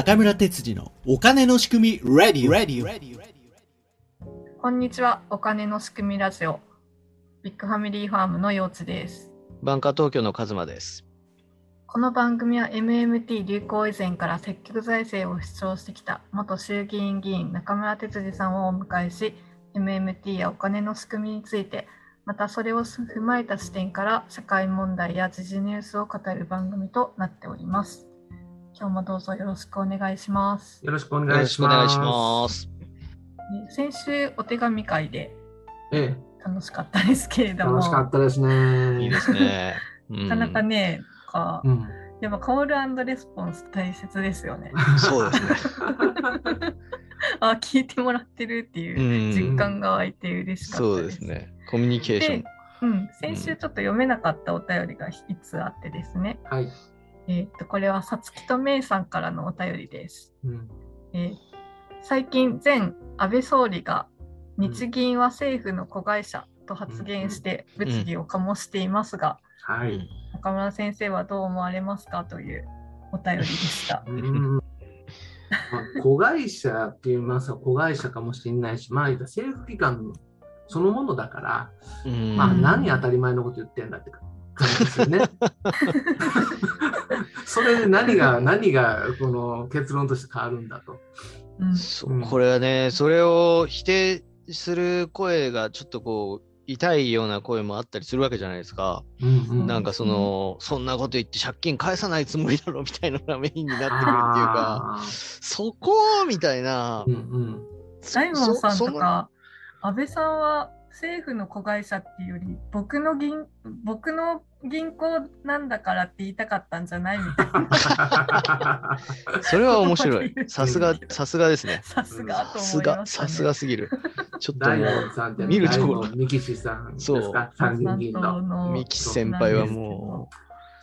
中村哲次のお金の仕組み Ready Ready こんにちは、お金の仕組みラジオ。ビッグファミリーファームのようちです。バンカー東京のカズマです。この番組は MMT 流行以前から積極財政を主張してきた元衆議院議員中村哲司さんをお迎えし、MMT やお金の仕組みについて、またそれを踏まえた視点から社会問題や時事ニュースを語る番組となっております。今日もどうぞよろしくお願いします。よろしくおよ願いします。します。え先週お手紙会でえ楽しかったですけれえ、ども、楽しかったですね。いいですね。うんなかなかね、かうん。やっぱコールレスポンス大切ですよね。そうですね。あ、聞いてもらってるっていう実感が湧いて嬉しかったそうで。ですすね。コミュニケーションで。うん、先週ちょっと読めなかったお便りが一つあってですね。はい。えーっと、これはさつきとめいさんからのお便りです。うん。えー最近、前安倍総理が日銀は政府の子会社と発言して物議を醸していますが、はい。うん中村先生はどう思われますかというお便りでした。うんまあ、子会社って言いますか、子会社かもしれないし、まあ、政府機関そのものだから、うんまあ、うん何当たり前のこと言ってんだって感じですよね。それで何が、何がこの結論として変わるんだと。うんこれはね、それを否定する声がちょっとこう、痛いような声もあったりするわけじゃないですか。うんうんなんかその、そんなこと言って借金返さないつもりだろみたいなのがメインになってくるっていうか、あそこみたいなー。うんうん大門さんとか安倍さんは政府の子会社っていうより僕の銀僕の銀行なんだからって言いたかったんじゃないみたいな それは面白い。さすが、さすがですね。さすがとさすが。さすがすぎる。ちょっと大も門さんって、見ると大門三岸さんそうか、参議院議員の。う、ミキ先輩はも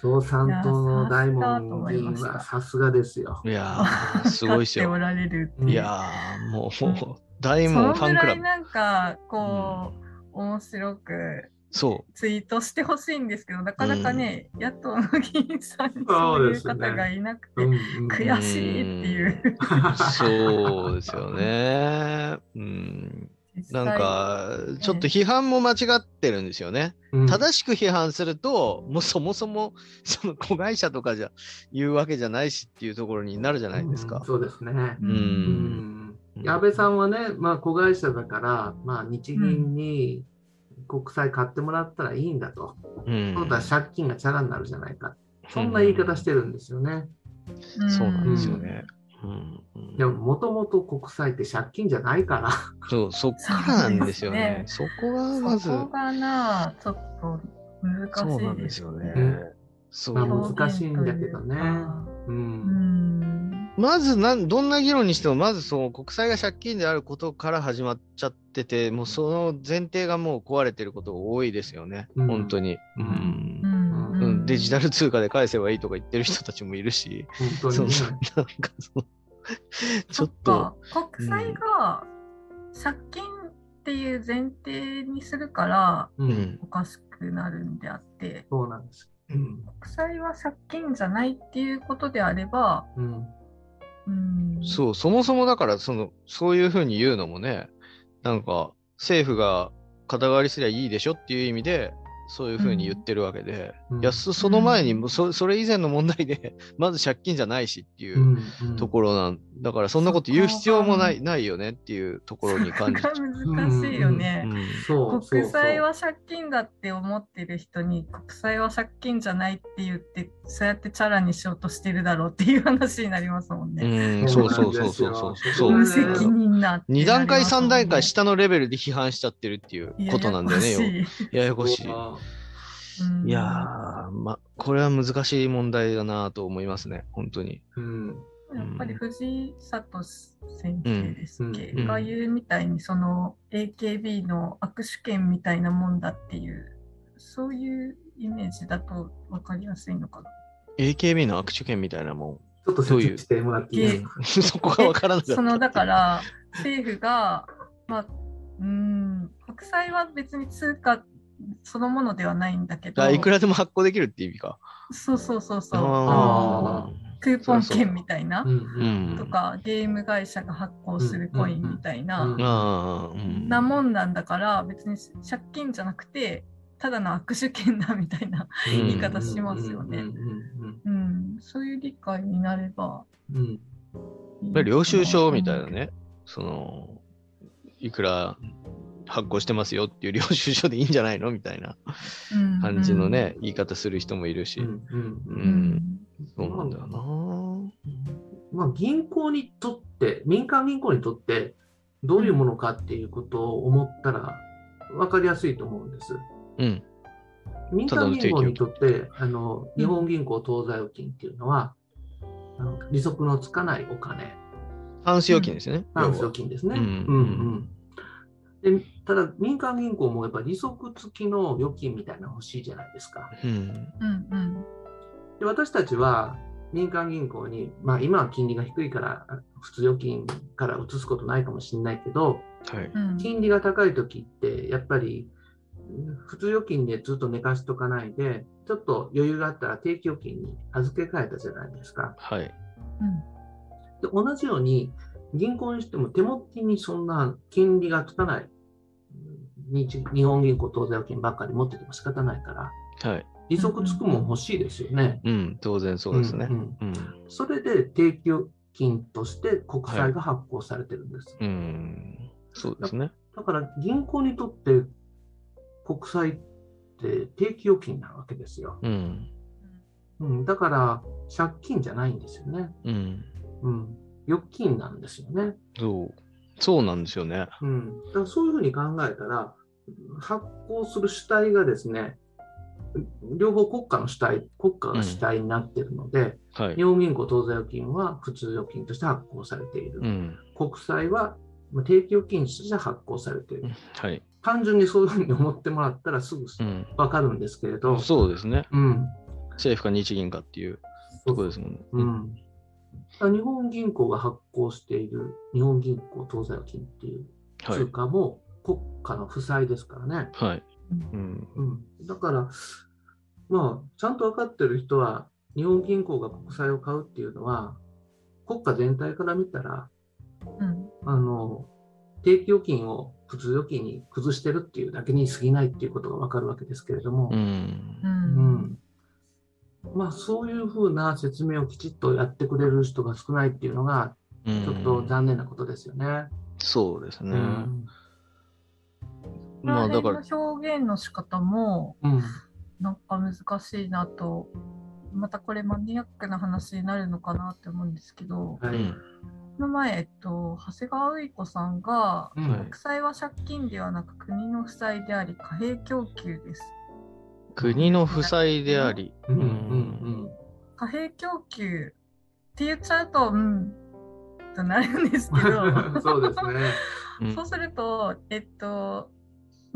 共産党の大門議員はさすがですよ。う、いやー、すごいですよ。いやー、もう、大そ門のぐらいファンクラブ。なんかこう、面白くそツイートしてほしいんですけどなかなかね、野党の議員さんにそそうういう方がいなくて、うんうん悔しいっていう。う、そうですよね。うん。なんか、ちょっと批判も間違ってるんですよね。うん正しく批判すると、もうそもそも、その子会社とかじゃ言うわけじゃないしっていうところになるじゃないですかうん。そうですね。ううんうんうん安倍さんはね、まあ、子会社だから、まあ、日銀に国債買ってもらったらいいんだと。うんそうだ、借金がチャラになるじゃないか。そんな言い方してるんですよね。そうなんですよね。うんうんでも、もともと国債って借金じゃないから。そう、そっからなんですよね。そこがまず、そこがな、ちょっと難そうなんしいですすよねね。。そうまあ難しいんだけどねうん。まずなん、どんな議論にしても、まずその国債が借金であることから始まっちゃってて、もうその前提がもう壊れてることが多いですよね、うん。本当に、うん。うん。うん。デジタル通貨で返せばいいとか言ってる人たちもいるし、その本当に。ね。なんかその、ちょっと、国債が借金っていう前提にするからおかしくなるんであって、そうなんです。うん。国債は借金じゃないっていうことであれば、そう、そもそもだから、その、そういうふうに言うのもね、なんか、政府が肩代わりすりゃいいでしょっていう意味で、そういうふうに言ってるわけで、いや、そその前にもそ、それ以前の問題で、まず借金じゃないしっていううん。うん。ところなん、だからそんなこと言う必要もない、ないよねっていうところに感じちゃが難しいよね。う。うん。そう。そう国債は借金だって思ってる人に国債は借金じゃないって言ってそうやってチャラにしようとしてるだろうっていう話になりますもんね。うん、そうそうそうそうそう。そう。無責任な二段階、三段階下下のレベルで批判しちゃってるっていうことなんだよね、よややこしい。いやー、ま、これは難しい問題だなと思いますね、本当に。うん。やっぱり藤井聡先生ですっけ、うんが言うみたいにその AKB の握手券みたいなもんだっていうそういうイメージだと分かりやすいのかな。AKB の握手券みたいなもちょっと説明してもらっていいですか？ん、そこがわからなかった。そのだから政府が、まあ、うーん国債は別に通貨そのものではないんだけど。あいくらでも発行できるって意味か。そうそうそうそう。クーポン券みたいな。う。んとかゲーム会社が発行するコインみたいうんななもんなんだから別に借金じゃなくてただの握手券だみたいな、言い方しますよね。そういう理解になれば。領収書みたいなね、その、いくら発行してますよっていう領収書でいいんじゃないのみたいなうん。感じのね、言い方する人もいるし、うんうんううん。んそうなんだよな。まあ、銀行にとって、民間銀行にとって、どういうものかっていうことを思ったら分かりやすいと思うんです。うん。民間銀行にとって、あのうん日本銀行当座預金っていうのは、あの利息のつかないお金、タンス預金ですよね。タンス預金ですね。うんうん。うん。でただ、民間銀行もやっぱり利息付きの預金みたいなの欲しいじゃないですか。うん。うんうんで私たちは民間銀行に、まあ、今は金利が低いから、普通預金から移すことないかもしれないけど、はい。うん金利が高いときって、やっぱりうん普通預金でずっと寝かしとかないで、ちょっと余裕があったら定期預金に預け替えたじゃないですか。はい。で同じように、銀行にしても手持ちにそんな金利がつかない、うん日日本銀行当座預金ばっかり持ってても仕方ないから、はい。利息つくもん欲しいですよね。うん。当然そうですねん。んうん。それで定期預金として国債が発行されてるんです。うん。そうですね。だから銀行にとって国債って定期預金なわけですよ。うん。うん、だから借金じゃないんですよね。うん。うん、預金なんですよね。そう。そうなんですよね。うん、だからそういうふうに考えたら発行する主体がですね両方国家の主体、国家が主体になっているので、はい日。本銀行当座預金は普通預金として発行されている。うん。国債はまあ定期預金として発行されている。はい。単純にそういうふうに思ってもらったらすぐうん。わかるんですけれど、そうですね。うん。政府か日銀かっていうところですもんね。日本銀行が発行している日本銀行当座預金っていう通はい。貨も国家の負債ですからね。はい。うん。うん。だから、まあ、ちゃんと分かってる人は、日本銀行が国債を買うっていうのは、国家全体から見たら、うんあの、定期預金を普通預金に崩してるっていうだけに過ぎないっていうことが分かるわけですけれども、うん。ううんんまあ、そういうふうな説明をきちっとやってくれる人が少ないっていうのが、うんちょっと残念なことですよね。そうですね。うんまあだから、表現の仕方もうん。なんか難しいなとまたこれマニアックな話になるのかなって思うんですけどはい。うん。この前、えっと、長谷川うい子さんがうん。はい。国債は借金ではなく国の負債であり貨幣供給です。国の負債であり、うん。うん。貨幣供給って言っちゃうとうんとなるんですけど。う んそうですね。うんそうするとえっと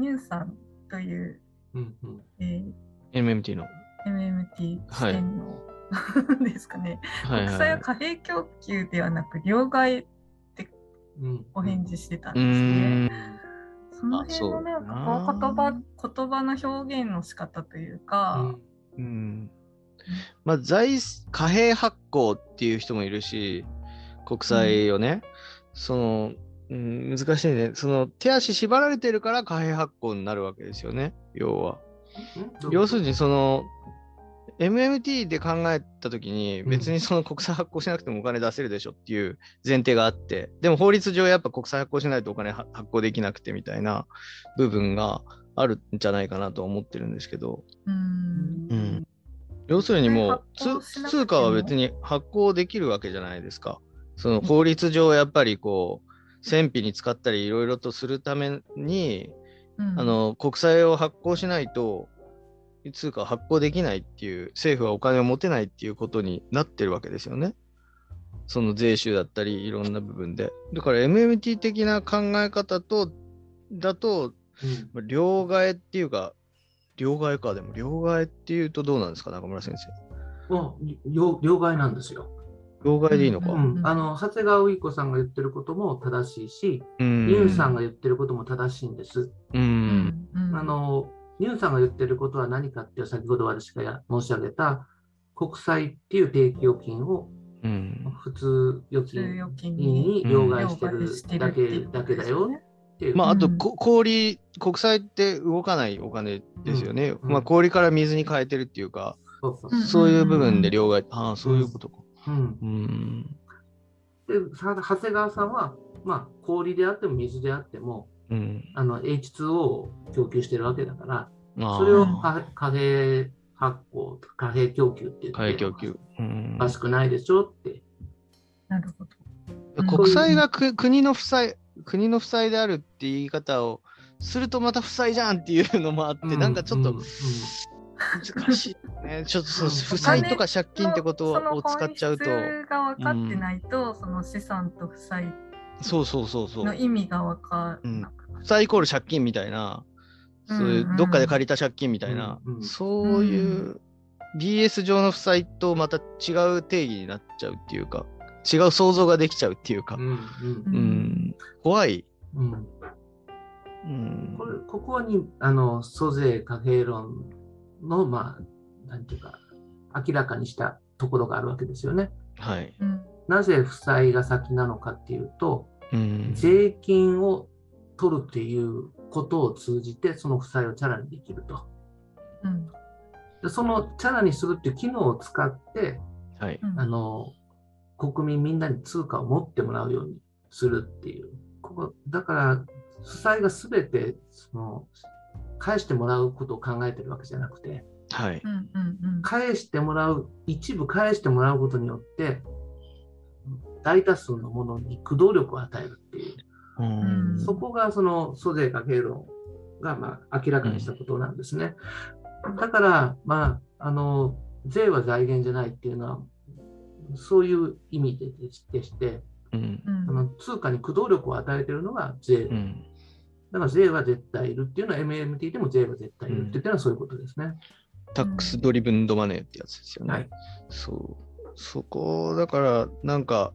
ニュンさんという、うんうんえー MMT の。MMT 視点の、ですかねはい国債は。はい貨幣供給ではなく両替うんお返事してたんうですね。ん。その辺のなんかこう言葉言葉の表現の仕方というか、うん。まあ、財貨幣発行っていう人もいるし、国債をね、その、うん、難しいね。その手足縛られてるから貨幣発行になるわけですよね、要は。うん？要するに、その、MMT で考えたときに、うん。別にその国債発行しなくてもお金出せるでしょっていう前提があって、でも法律上やっぱ国債発行しないとお金は発行できなくてみたいな部分があるんじゃないかなと思ってるんですけど、うん。うん。要するにもう通貨は別に発行できるわけじゃないですか。その法律上やっぱりこう、戦費に使ったりいろいろとするために、うんあの国債を発行しないと通貨を発行できないっていう政府はお金を持てないっていうことになってるわけですよね。その税収だったりいろんな部分で。だから MMT 的な考え方とだとうんまあ両替っていうか両替かでも両替っていうとどうなんですか中村先生。両替なんですよ。両替でいいのか。ううんん、あの長谷川うい子さんが言ってることも正しいし、うんユンさんが言ってることも正しいんです。う。うんんうんあのユンさんが言ってることは何かっていう先ほど私がや申し上げた国債っていう定期預金をうん。普通預金にに両替してるだけだけだよ。まあ、あと、氷、国債って動かないお金ですよね。うんまあ、氷から水に変えてるっていうか、そうそううんそういう部分で両替、ああ、そういうことか。うんうん。でさ長谷川さんは、まあ、氷であっても水であってもうん。あの H2O を供給してるわけだから、ああそれを貨貨幣発行、貨幣供給って貨言って幣供給。うんおかしくないでしょって。なるほど。国債がく国の負債、国の負債であるって言い方をするとまた負債じゃんっていうのもあって、なんかちょっとうんうん難しいね。ちょっとそううん。負債とか借金ってことを使っちゃうと、本質が分かってないと、その資産と負債そうそうそうそう。の意味が分かる。負債イコール借金みたいな、そういううんうん。どっかで借りた借金みたいな、うんうん。そういうう BS 上の負債とまた違う定義になっちゃうっていうか、違う想像ができちゃうっていうか、うんうん。うん、怖い。うんうん。うん。これここにあの租税貨幣論の、まあ、なんていうか、明らかにしたところがあるわけですよね。はい。うんなぜ負債が先なのかっていうと、うん税金を取るっていうことを通じて、その負債をチャラにできると。うんでそのチャラにするっていう機能を使って、はい。うんあの国民みんなに通貨を持ってもらうようにするっていう。ここだから、負債がすべてその返してもらうことを考えてるわけじゃなくて、はい。うんうんうん返してもらう、一部返してもらうことによって、大多数のものに駆動力を与えるっていう。うんそこがその租税貨幣論がまあ明らかにしたことなんですね。だから、まあ、あの税は財源じゃないっていうのは、そういう意味ででして、うんうんあの通貨に駆動力を与えているのが税。うんだから税は絶対いるっていうのは MMT でも税は絶対いるって言ってるのはそういうことですね。タックスドリブンドマネーってやつですよね。はいそう。そこ、だから、なんか、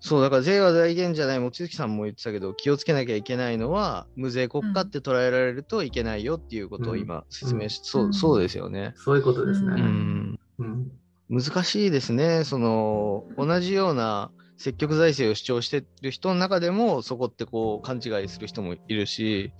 そう、だから税は財源じゃない、望月さんも言ってたけど、気をつけなきゃいけないのは、無税国家って捉えられるといけないよっていうことを今説明し、そうう、んそうですよね。そういうことですね。ううんん。うん難しいですね。その、同じような積極財政を主張してる人の中でも、そこってこう、勘違いする人もいるし、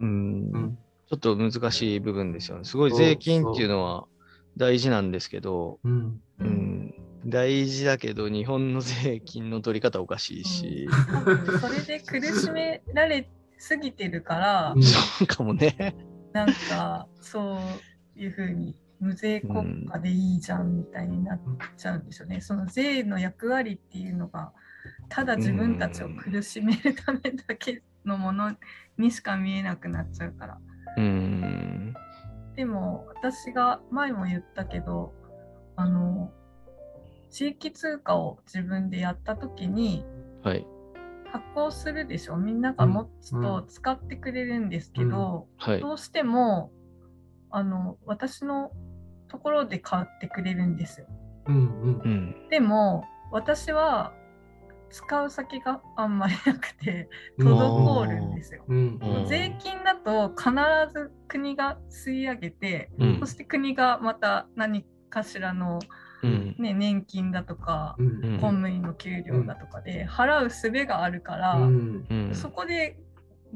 うん、うん。ちょっと難しい部分ですよね。すごい税金っていうのは大事なんですけど、う。ん。う、ん、大事だけど、日本の税金の取り方おかしいし、多分それで苦しめられすぎてるから、うん。そうかもね。なんかそういうふうに無税国家でいいじゃんみたいになっちゃうんですよね。その税の役割っていうのがただ自分たちを苦しめるためだけのものにしか見えなくなっちゃうから。うん。でも私が前も言ったけどあの地域通貨を自分でやった時にはい。発行するでしょ？みんなが持つと使ってくれるんですけど、はい。どうしてもあの私のところで買ってくれるんですよ。うんうんうん。でも私は使う先があんまりなくてうん滞るんですよ。うんうん税金だと必ず国が吸い上げて、うんそして国がまた何かしらの、うん。ね、年金だとか、うんうん公務員の給料だとかで払う術があるから、うんうん。そこで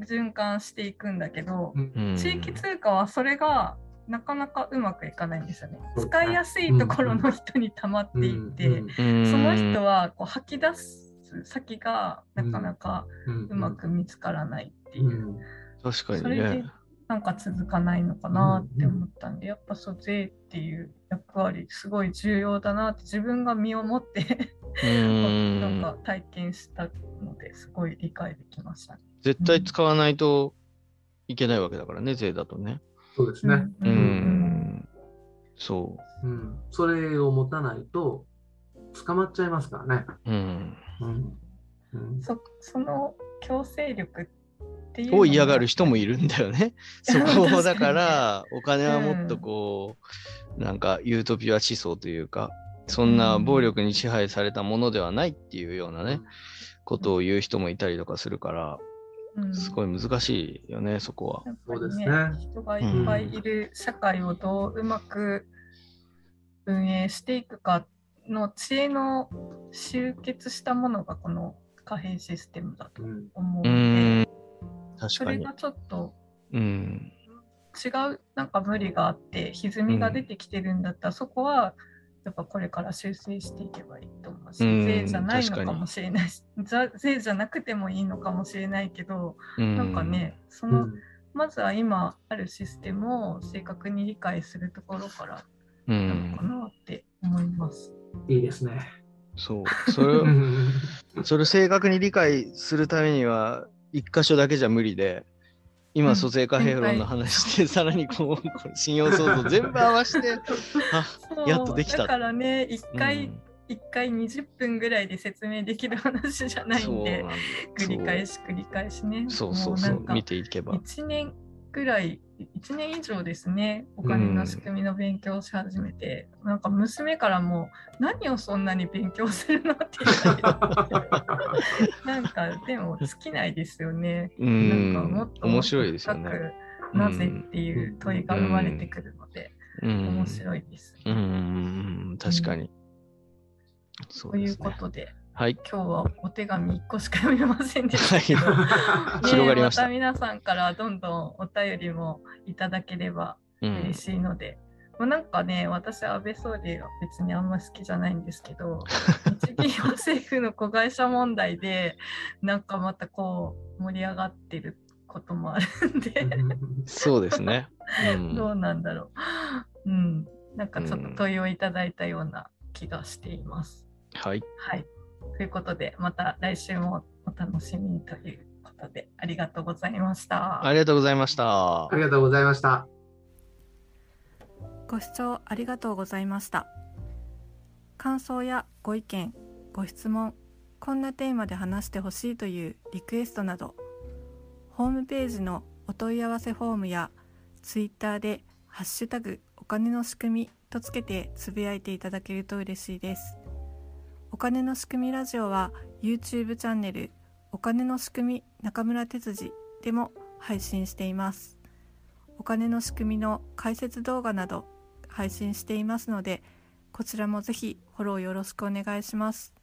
循環していくんだけど、うん地域通貨はそれがなかなかうまくいかないんですよね。使いやすいところの人に溜まっていって、うんその人はこう吐き出す先がなかなかうまく見つからないっていう、うん確かにそれでね。なんか続かないのかなって思ったんで、やっぱそう税っていう役割すごい重要だなって自分が身をもってうんなんか体験したのですごい理解できましたね。絶対使わないといけないわけだからね、税だとね。そうですね。ううんん。そうんそれを持たないと捕まっちゃいますからね。う。うん。うんうんそその強制力っていうのを嫌がる人もいるんだよね。そこだから、お金はもっとこう、なんかユートピア思想というか、そんな暴力に支配されたものではないっていうようなね、ことを言う人もいたりとかするから、うんすごい難しいよね、そこは。やっぱりそうですね人がいっぱいいる社会をどううまく運営していくかの知恵の集結したものがこの貨幣システムだとうん思ううので、ん。確かにそれが。ちょっとうん。違うなんか無理があって歪みが出てきてるんだったら、そこはやっぱこれから修正していけばいいと思うし、うん税じゃないの確かもしれないし じゃ税じゃなくてもいいのかもしれないけど、うんなんかねその、うんまずは今あるシステムを正確に理解するところからうなのかん。なって思います。いいですね。そう。それをう、ん それを正確に理解するためには、一箇所だけじゃ無理で、今、うん。蘇生貨幣論の話で、さらにこう、信用創造 全部合わせて、あ、やっとできた。だからね一回、うん。一回20分ぐらいで説明できる話じゃないんで繰り返し繰り返しね。そうそうそう。見ていけば。1年ぐらい1年以上ですねお金の仕組みの勉強をし始めて、なんか娘からも何をそんなに勉強するのって言われて なんかでも尽きないですよね。うなんかもっんと、面白いですよね。なぜっていう問いが生まれてくるので、うん面白いです。うんうんうん、確かに。そといううですね。ことで、はい。今日はお手紙1個しか読めませんでしたけど、はね 広がりましたた皆さんからどんどんお便りもいただければうん嬉しいので、もうなんかね、私、安倍総理は別にあんま好きじゃないんですけど、日銀は政府の子会社問題で、なんかまたこう盛り上がってることもあるんで、そうですね。うんどうなんだろう。うん、なんかちょっと問いをいただいたような気がしています。はい。はい。ということで、また来週もお楽しみにということで、ありがとうございました。ありがとうございましたあ。りがとうございました。ご視聴ありがとうございました。感想やご意見、ご質問、こんなテーマで話してほしいというリクエストなど、ホームページのお問い合わせフォームやツイッターでハッシュタグお金の仕組みとつけてつぶやいていただけると嬉しいです。お金の仕組みラジオは YouTube チャンネルお金の仕組み中村哲司でも配信しています。お金の仕組みの解説動画など配信していますのでこちらもぜひフォローよろしくお願いします。